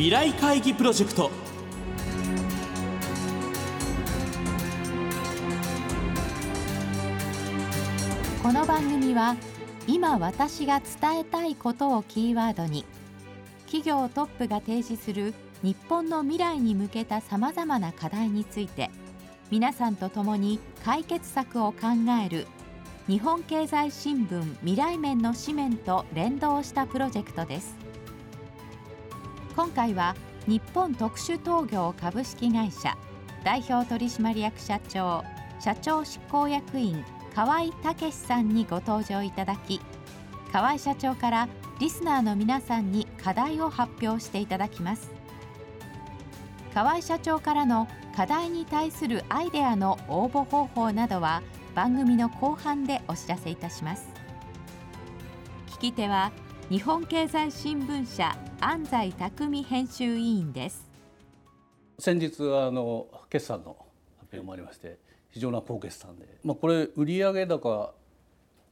未来会議プロジェクト。この番組は今私が伝えたいことをキーワードに企業トップが提示する日本の未来に向けたさまざまな課題について皆さんと共に解決策を考える日本経済新聞未来面の紙面と連動したプロジェクトです。今回は日本特殊陶業株式会社代表取締役社長社長執行役員河合武さんにご登場いただき河合社長からリスナーの皆さんに課題を発表していただきます。河合社長からの課題に対するアイデアの応募方法などは番組の後半でお知らせいたします。聞き手は日本経済新聞社安西匠編集委員です先日あの決算の発表もありまして非常な高決算で、まあ、これ売上高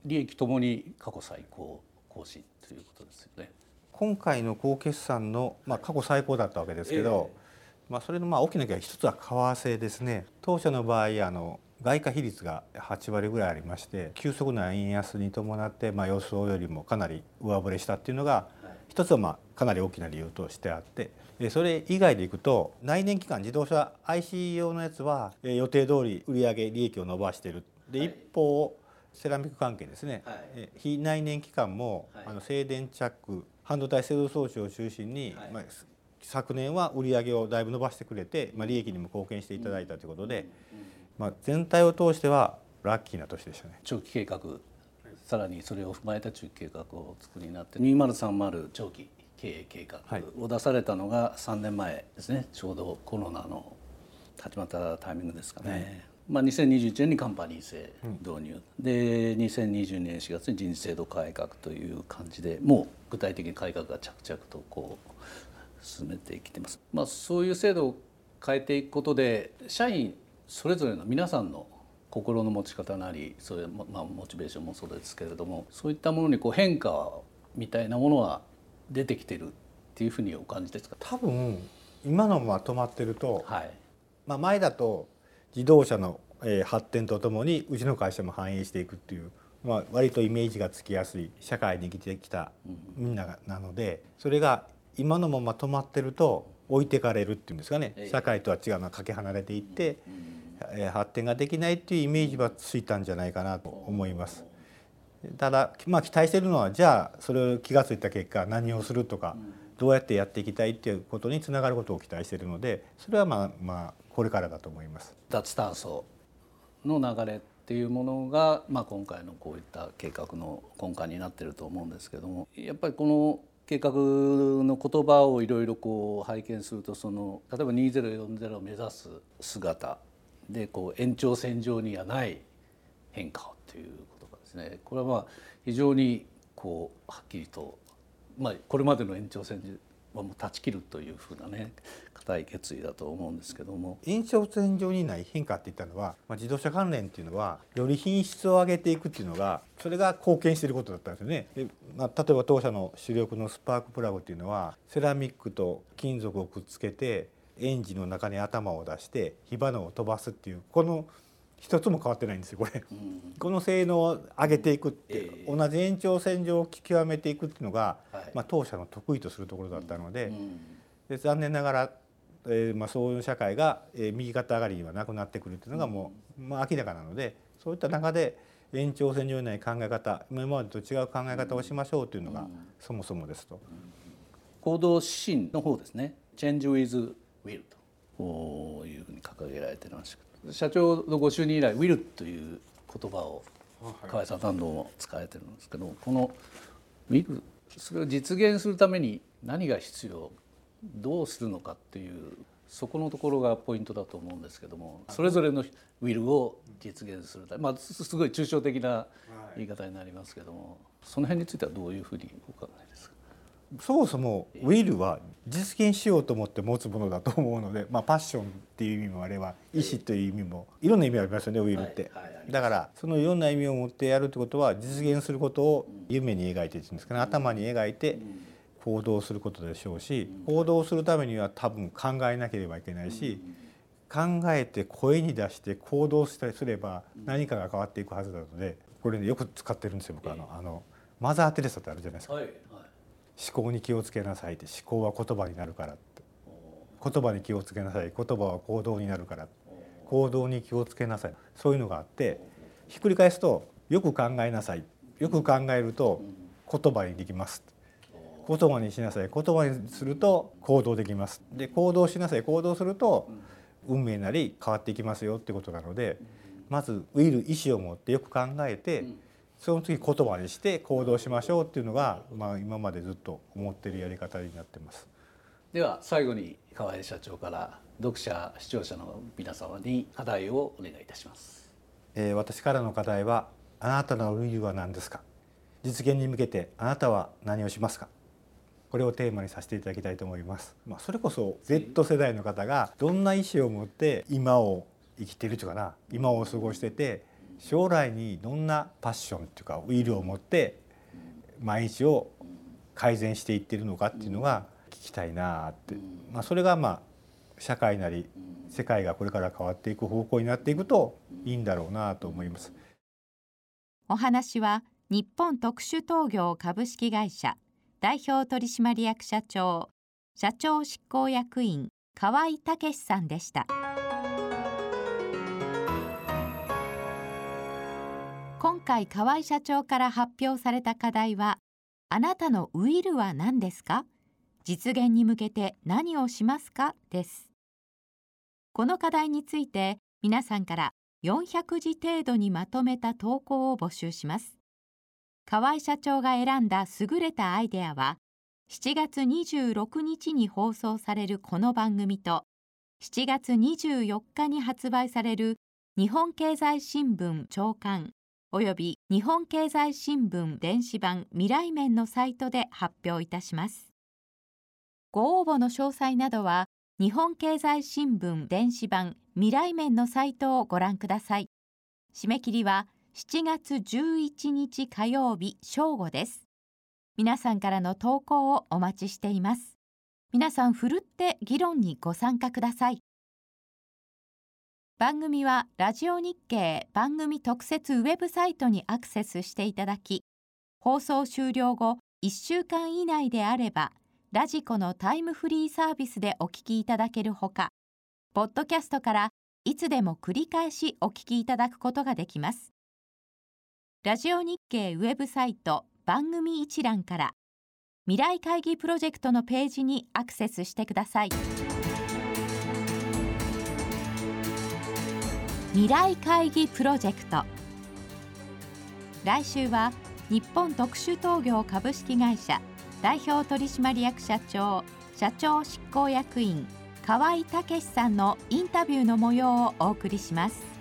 利益ともに過去最高更新ということですよね。今回の高決算の、まあ、過去最高だったわけですけど、えー、まあ、それのまあ大きな原因一つは為替ですね。当社の場合あの外貨比率が8割ぐらいありまして急速な円安に伴って、まあ、予想よりもかなり上振れしたっていうのが一つはまあかなり大きな理由としてあってそれ以外でいくと内燃機関自動車 IC 用のやつは予定通り売上利益を伸ばしてる。で、一方セラミック関係ですね、非内燃機関も、あの静電チャック半導体製造装置を中心に、まあ、昨年は売上をだいぶ伸ばしてくれて、まあ、利益にも貢献していただいたということで、まあ、全体を通してはラッキーな年でしたね。長期計画さらにそれを踏まえた中期計画をお作りになって2030長期経営計画を出されたのが3年前ですね。ちょうどコロナの始まったタイミングですかね。まあ、2021年にカンパニー制導入、うん、で2022年4月に人事制度改革という感じでもう具体的に改革が着々とこう進めてきてます。まあ、そういう制度を変えていくことで社員それぞれの皆さんの心の持ち方なりそういう、まあ、モチベーションもそうですけれどもそういったものにこう変化みたいなものは出てきてるっていうふうにお感じですか？多分今のまま止まってると、はい、まあ、前だと自動車の発展とともにうちの会社も反映していくっていう、まあ、割とイメージがつきやすい社会に生きてきたみんななのでそれが今のまま止まってると置いてかれるっていうんですかね社会とは違うのはかけ離れていって、発展ができないっていうイメージはついたんじゃないかなと思います。ただ、まあ、期待しているのはじゃあそれを気が付いた結果何をするとか、どうやってやっていきたいっていうことにつながることを期待しているのでそれはまあまあこれからだと思います。脱炭素の流れっていうものが、まあ、今回のこういった計画の根幹になってると思うんですけどもやっぱりこの計画の言葉をいろいろこう拝見するとその例えば2040を目指す姿でこう延長線上にはない変化をということがですね。これはまあ非常にこうはっきりと、まあ、これまでの延長線上はもう断ち切るというふうなね固い決意だと思うんですけども。延長線上にない変化って言ったのは、まあ、自動車関連っていうのはより品質を上げていくっていうのがそれが貢献していることだったんですよね。で、まあ、例えば当社の主力のスパークプラグっていうのはセラミックと金属をくっつけてエンジンの中に頭を出して火花を飛ばすっていうこの一つも変わってないんですよこれ、うん、この性能を上げていくって、えー、同じ延長線上を極めていくっていうのが、はい、まあ、当社の得意とするところだったのでうん、で残念ながら、えーまあ、そういう社会が、えー、右肩上がりにはなくなってくるっていうのがもう、まあ、明らかなのでそういった中で延長線上にない考え方今までと違う考え方をしましょうというのが、そもそもですと。行動指針の方ですね「Change with Will」と。いうふうに掲げられてました社長のご就任以来「will」という言葉を河合さん何度も使われてるんですけどこの「will」それを実現するために何が必要どうするのかっていうそこのところがポイントだと思うんですけどもそれぞれのウィルを実現するためまあすごい抽象的な言い方になりますけどもその辺についてはどういうふうにお考えですか？そもそもウィルは実現しようと思って持つものだと思うので、まあ、パッションっていう意味もあれば意思という意味もいろんな意味ありますよねウィルって。だからそのいろんな意味を持ってやるってことは実現することを夢に描いてるんですかね。頭に描いて行動することでしょうし行動するためには多分考えなければいけないし考えて声に出して行動したりすれば何かが変わっていくはずなのでこれねよく使ってるんですよ僕。あのあのマザー・テレサってあるじゃないですか。はいはい思考に気をつけなさいって思考は言葉になるからって。言葉に気をつけなさい。言葉は行動になるから行動に気をつけなさい。そういうのがあってひっくり返すとよく考えなさい。よく考えると言葉にできます言葉にしなさい。言葉にすると行動できます。で行動しなさい。行動すると運命なり変わっていきますよってことなのでまずウィル意思を持ってよく考えてその次言葉にして行動しましょうっていうのが、まあ、今までずっと思ってるやり方になってます。では最後に河合社長から読者視聴者の皆様に課題をお願いいたします。えー私からの課題はあなたのルは何ですか？実現に向けてあなたは何をしますか？これをテーマにさせていただきたいと思います、まあ、それこそ Z 世代の方がどんな意思を持って今を生きているというかな？今を過ごしてて将来にどんなパッションっていうかウィルを持って毎日を改善していってるのかっていうのが聞きたいなって、まあ、それがまあ社会なり世界がこれから変わっていく方向になっていくといいんだろうなと思います。お話は日本特殊陶業株式会社代表取締役社長社長執行役員河合武さんでした回河合社長から発表された課題はあなたのウィルは何ですか？実現に向けて何をしますか？です。この課題について皆さんから400字程度にまとめた投稿を募集します。河合社長が選んだ優れたアイデアは7月26日に放送されるこの番組と7月24日に発売される日本経済新聞長官および日本経済新聞電子版未来面のサイトで発表いたします。ご応募の詳細などは日本経済新聞電子版未来面のサイトをご覧ください。締め切りは7月11日火曜日正午です。皆さんからの投稿をお待ちしています。皆さんふるって議論にご参加ください。番組はラジオ日経番組特設ウェブサイトにアクセスしていただき放送終了後1週間以内であればラジコのタイムフリーサービスでお聞きいただけるほかポッドキャストからいつでも繰り返しお聞きいただくことができます。ラジオ日経ウェブサイト番組一覧から未来会議プロジェクトのページにアクセスしてください。未来会議プロジェクト。来週は日本特殊陶業株式会社代表取締役社長社長執行役員河合武さんのインタビューの模様をお送りします。